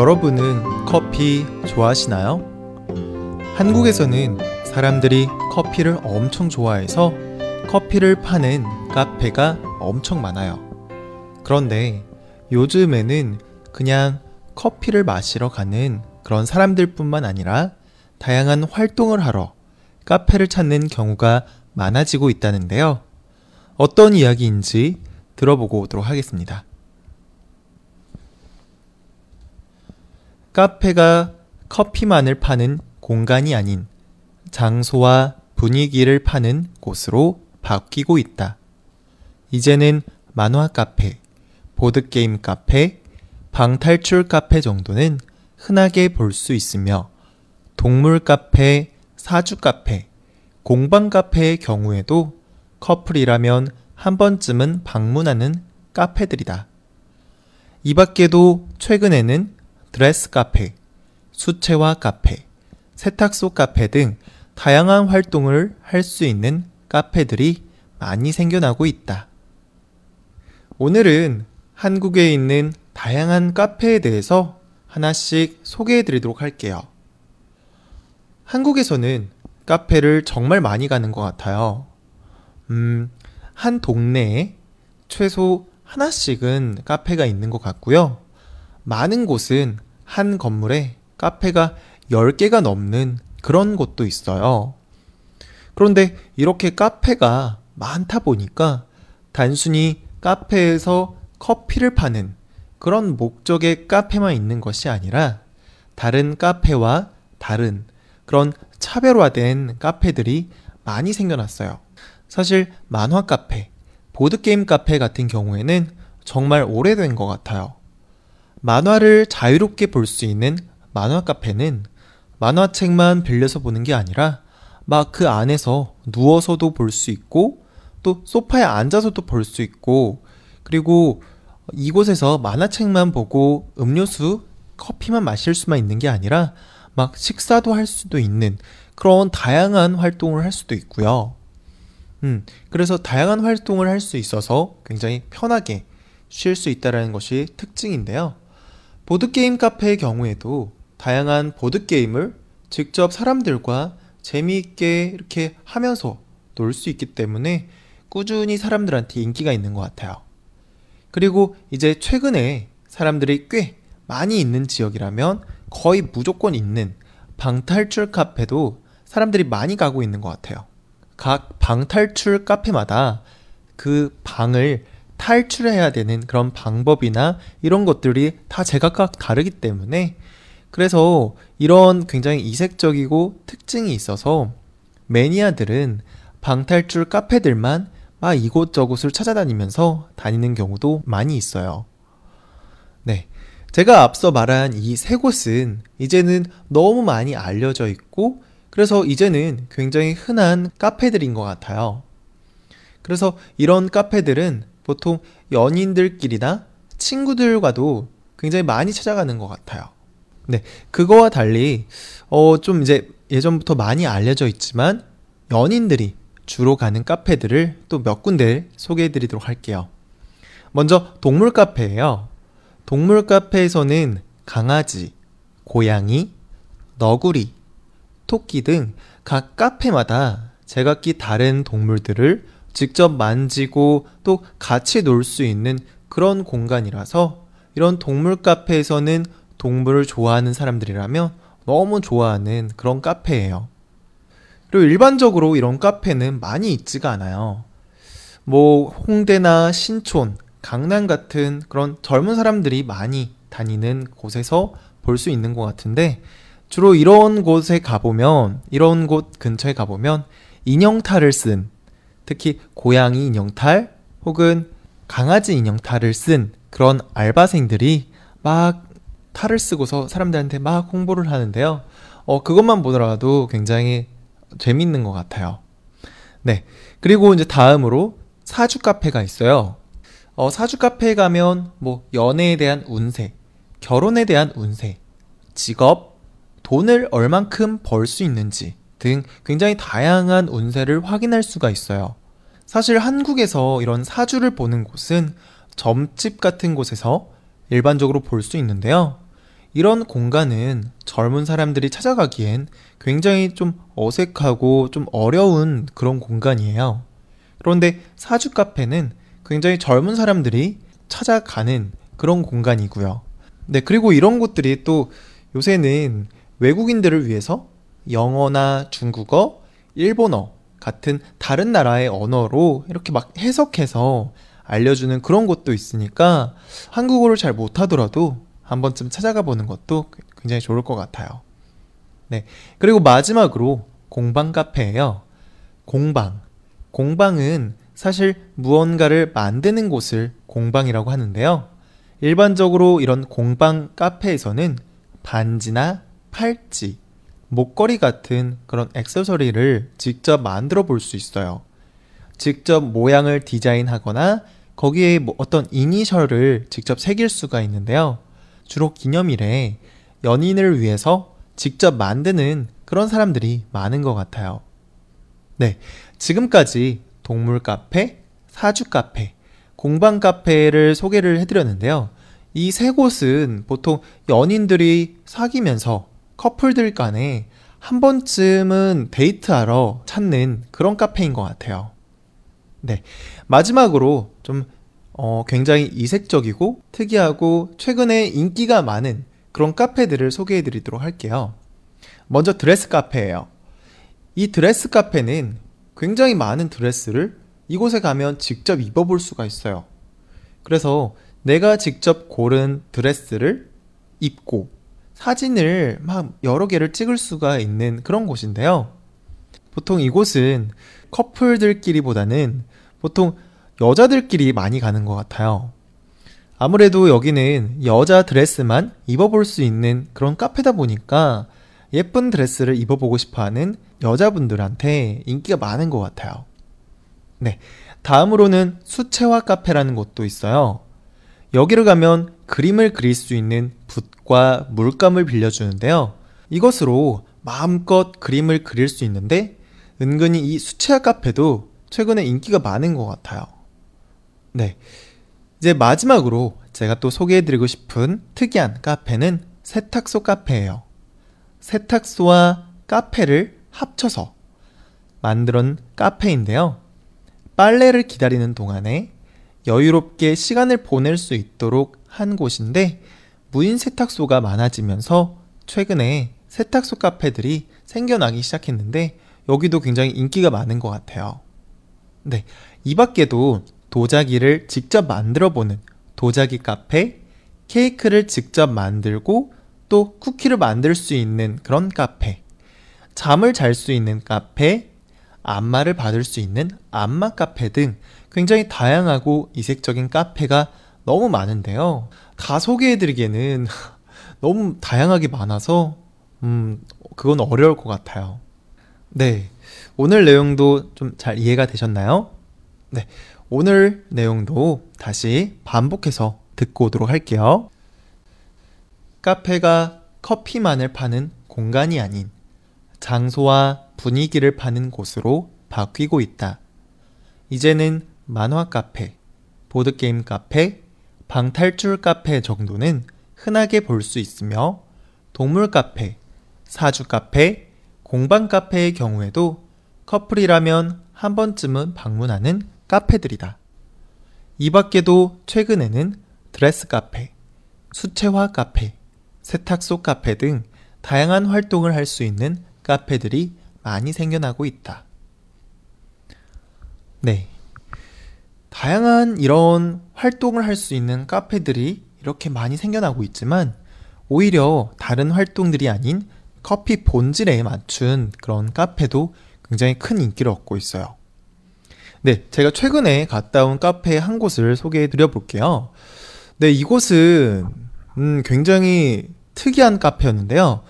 여러분은 커피 좋아하시나요? 한국에서는 사람들이 커피를 엄청 좋아해서 커피를 파는 카페가 엄청 많아요. 그런데 요즘에는 그냥 커피를 마시러 가는 그런 사람들 뿐만 아니라 다양한 활동을 하러 카페를 찾는 경우가 많아지고 있다는데요. 어떤 이야기인지 들어보고 오도록 하겠습니다. 카페가 커피만을 파는 공간이 아닌 장소와 분위기를 파는 곳으로 바뀌고 있다. 이제는 만화 카페, 보드게임 카페, 방탈출 카페 정도는 흔하게 볼 수 있으며 동물 카페, 사주 카페, 공방 카페의 경우에도 커플이라면 한 번쯤은 방문하는 카페들이다. 이 밖에도 최근에는 드레스 카페, 수채화 카페, 세탁소 카페 등 다양한 활동을 할 수 있는 카페들이 많이 생겨나고 있다. 오늘은 한국에 있는 다양한 카페에 대해서 하나씩 소개해 드리도록 할게요. 한국에서는 카페를 정말 많이 가는 것 같아요. 음, 한 동네에 최소 하나씩은 카페가 있는 것 같고요. 많은 곳은 한 건물에 카페가 10개가 넘는 그런 곳도 있어요. 그런데 이렇게 카페가 많다 보니까 단순히 카페에서 커피를 파는 그런 목적의 카페만 있는 것이 아니라 다른 카페와 다른 그런 차별화된 카페들이 많이 생겨났어요. 사실 만화 카페, 보드게임 카페 같은 경우에는 정말 오래된 것 같아요. 만화를 자유롭게 볼 수 있는 만화 카페는 만화책만 빌려서 보는 게 아니라 막 그 안에서 누워서도 볼 수 있고 또 소파에 앉아서도 볼 수 있고 그리고 이곳에서 만화책만 보고 음료수, 커피만 마실 수만 있는 게 아니라 막 식사도 할 수도 있는 그런 다양한 활동을 할 수도 있고요. 음, 그래서 다양한 활동을 할 수 있어서 굉장히 편하게 쉴 수 있다는 것이 특징인데요. 보드게임 카페의 경우에도 다양한 보드게임을 직접 사람들과 재미있게 이렇게 하면서 놀 수 있기 때문에 꾸준히 사람들한테 인기가 있는 것 같아요. 그리고 이제 최근에 사람들이 꽤 많이 있는 지역이라면 거의 무조건 있는 방탈출 카페도 사람들이 많이 가고 있는 것 같아요. 각 방탈출 카페마다 그 방을 탈출해야 되는 그런 방법이나 이런 것들이 다 제각각 다르기 때문에 그래서 이런 굉장히 이색적이고 특징이 있어서 매니아들은 방탈출 카페들만 막 이곳저곳을 찾아다니면서 다니는 경우도 많이 있어요. 네. 제가 앞서 말한 이 세 곳은 이제는 너무 많이 알려져 있고 그래서 이제는 굉장히 흔한 카페들인 것 같아요. 그래서 이런 카페들은 보통 연인들끼리나 친구들과도 굉장히 많이 찾아가는 것 같아요. 네, 그거와 달리 어 좀 이제 예전부터 많이 알려져 있지만 연인들이 주로 가는 카페들을 또 몇 군데 소개해 드리도록 할게요. 먼저 동물 카페예요. 동물 카페에서는 강아지, 고양이, 너구리, 토끼 등 각 카페마다 제각기 다른 동물들을 직접 만지고 또 같이 놀 수 있는 그런 공간이라서 이런 동물 카페에서는 동물을 좋아하는 사람들이라면 너무 좋아하는 그런 카페예요. 그리고 일반적으로 이런 카페는 많이 있지가 않아요. 뭐 홍대나 신촌, 강남 같은 그런 젊은 사람들이 많이 다니는 곳에서 볼 수 있는 것 같은데 주로 이런 곳에 가보면 이런 곳 근처에 가보면 인형탈을 쓴 특히 고양이 인형탈 혹은 강아지 인형탈을 쓴 그런 알바생들이 막 탈을 쓰고서 사람들한테 막 홍보를 하는데요. 어, 그것만 보더라도 굉장히 재밌는 것 같아요. 네. 그리고 이제 다음으로 사주 카페가 있어요. 어, 사주 카페에 가면 뭐 연애에 대한 운세, 결혼에 대한 운세, 직업, 돈을 얼만큼 벌 수 있는지 등 굉장히 다양한 운세를 확인할 수가 있어요. 사실 한국에서 이런 사주를 보는 곳은 점집 같은 곳에서 일반적으로 볼 수 있는데요. 이런 공간은 젊은 사람들이 찾아가기엔 굉장히 좀 어색하고 좀 어려운 그런 공간이에요. 그런데 사주 카페는 굉장히 젊은 사람들이 찾아가는 그런 공간이고요. 네, 그리고 이런 곳들이 또 요새는 외국인들을 위해서 영어나 중국어, 일본어 같은 다른 나라의 언어로 이렇게 막 해석해서 알려주는 그런 곳도 있으니까 한국어를 잘 못하더라도 한 번쯤 찾아가 보는 것도 굉장히 좋을 것 같아요. 네. 그리고 마지막으로 공방 카페예요. 공방. 공방은 사실 무언가를 만드는 곳을 공방이라고 하는데요. 일반적으로 이런 공방 카페에서는 반지나 팔찌, 목걸이 같은 그런 액세서리를 직접 만들어 볼 수 있어요. 직접 모양을 디자인하거나 거기에 뭐 어떤 이니셜을 직접 새길 수가 있는데요. 주로 기념일에 연인을 위해서 직접 만드는 그런 사람들이 많은 것 같아요. 네. 지금까지 동물 카페, 사주 카페, 공방 카페를 소개를 해드렸는데요. 이 세 곳은 보통 연인들이 사귀면서 커플들 간에 한 번쯤은 데이트하러 찾는 그런 카페인 것 같아요. 네. 마지막으로 좀 어, 굉장히 이색적이고 특이하고 최근에 인기가 많은 그런 카페들을 소개해 드리도록 할게요. 먼저 드레스 카페예요. 이 드레스 카페는 굉장히 많은 드레스를 이곳에 가면 직접 입어볼 수가 있어요. 그래서 내가 직접 고른 드레스를 입고 사진을 막 여러 개를 찍을 수가 있는 그런 곳인데요. 보통 이곳은 커플들끼리보다는 보통 여자들끼리 많이 가는 것 같아요. 아무래도 여기는 여자 드레스만 입어볼 수 있는 그런 카페다 보니까 예쁜 드레스를 입어보고 싶어 하는 여자분들한테 인기가 많은 것 같아요. 네. 다음으로는 수채화 카페라는 곳도 있어요. 여기를 가면 그림을 그릴 수 있는 붓과 물감을 빌려주는데요. 이것으로 마음껏 그림을 그릴 수 있는데 은근히 이 수채화 카페도 최근에 인기가 많은 것 같아요. 네. 이제 마지막으로 제가 또 소개해드리고 싶은 특이한 카페는 세탁소 카페예요. 세탁소와 카페를 합쳐서 만들은 카페인데요. 빨래를 기다리는 동안에 여유롭게 시간을 보낼 수 있도록 한 곳인데 무인 세탁소가 많아지면서 최근에 세탁소 카페들이 생겨나기 시작했는데 여기도 굉장히 인기가 많은 것 같아요. 네. 이 밖에도 도자기를 직접 만들어 보는 도자기 카페, 케이크를 직접 만들고 또 쿠키를 만들 수 있는 그런 카페, 잠을 잘 수 있는 카페, 안마를 받을 수 있는 안마 카페 등 굉장히 다양하고 이색적인 카페가 너무 많은데요. 다 소개해드리기에는 너무 다양하게 많아서, 음, 그건 어려울 것 같아요. 네. 오늘 내용도 좀 잘 이해가 되셨나요? 네. 오늘 내용도 다시 반복해서 듣고 오도록 할게요. 카페가 커피만을 파는 공간이 아닌 장소와 분위기를 파는 곳으로 바뀌고 있다. 이제는 만화 카페, 보드게임 카페, 방탈출 카페 정도는 흔하게 볼 수 있으며 동물 카페, 사주 카페, 공방 카페의 경우에도 커플이라면 한 번쯤은 방문하는 카페들이다. 이 밖에도 최근에는 드레스 카페, 수채화 카페, 세탁소 카페 등 다양한 활동을 할 수 있는 카페들이 많이 생겨나고 있다. 네. 다양한 이런 활동을 할 수 있는 카페들이 이렇게 많이 생겨나고 있지만 오히려 다른 활동들이 아닌 커피 본질에 맞춘 그런 카페도 굉장히 큰 인기를 얻고 있어요. 네, 제가 최근에 갔다 온 카페 한 곳을 소개해 드려 볼게요. 네, 이곳은 음, 굉장히 특이한 카페였는데요.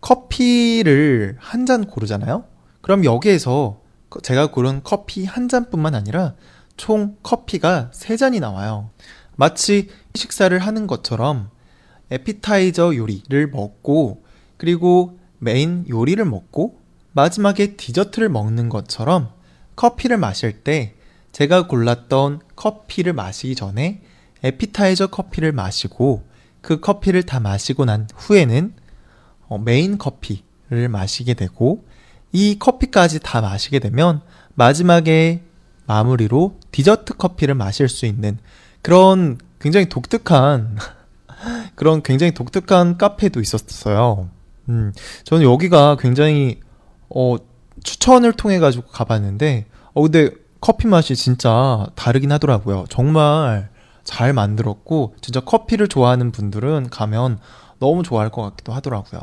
커피를 한 잔 고르잖아요? 그럼 여기에서 제가 고른 커피 한 잔뿐만 아니라 총 커피가 세 잔이 나와요. 마치 식사를 하는 것처럼 에피타이저 요리를 먹고 그리고 메인 요리를 먹고 마지막에 디저트를 먹는 것처럼 커피를 마실 때 제가 골랐던 커피를 마시기 전에 에피타이저 커피를 마시고 그 커피를 다 마시고 난 후에는 어, 메인 커피를 마시게 되고 이 커피까지 다 마시게 되면 마지막에 마무리로 디저트 커피를 마실 수 있는 그런 굉장히 독특한 그런 굉장히 독특한 카페도 있었어요. 음, 저는 여기가 굉장히 어, 추천을 통해 가지고 가봤는데 어 근데 커피 맛이 진짜 다르긴 하더라고요. 정말 잘 만들었고 진짜 커피를 좋아하는 분들은 가면 너무 좋아할 것 같기도 하더라고요.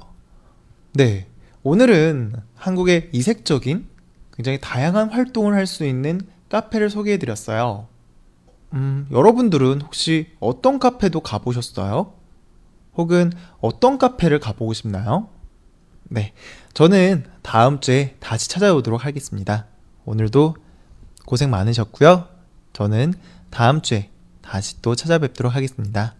네. 오늘은 한국의 이색적인 굉장히 다양한 활동을 할 수 있는 카페를 소개해 드렸어요. 음, 여러분들은 혹시 어떤 카페도 가보셨어요? 혹은 어떤 카페를 가보고 싶나요? 네. 저는 다음 주에 다시 찾아오도록 하겠습니다. 오늘도 고생 많으셨고요. 저는 다음 주에 다시 또 찾아뵙도록 하겠습니다.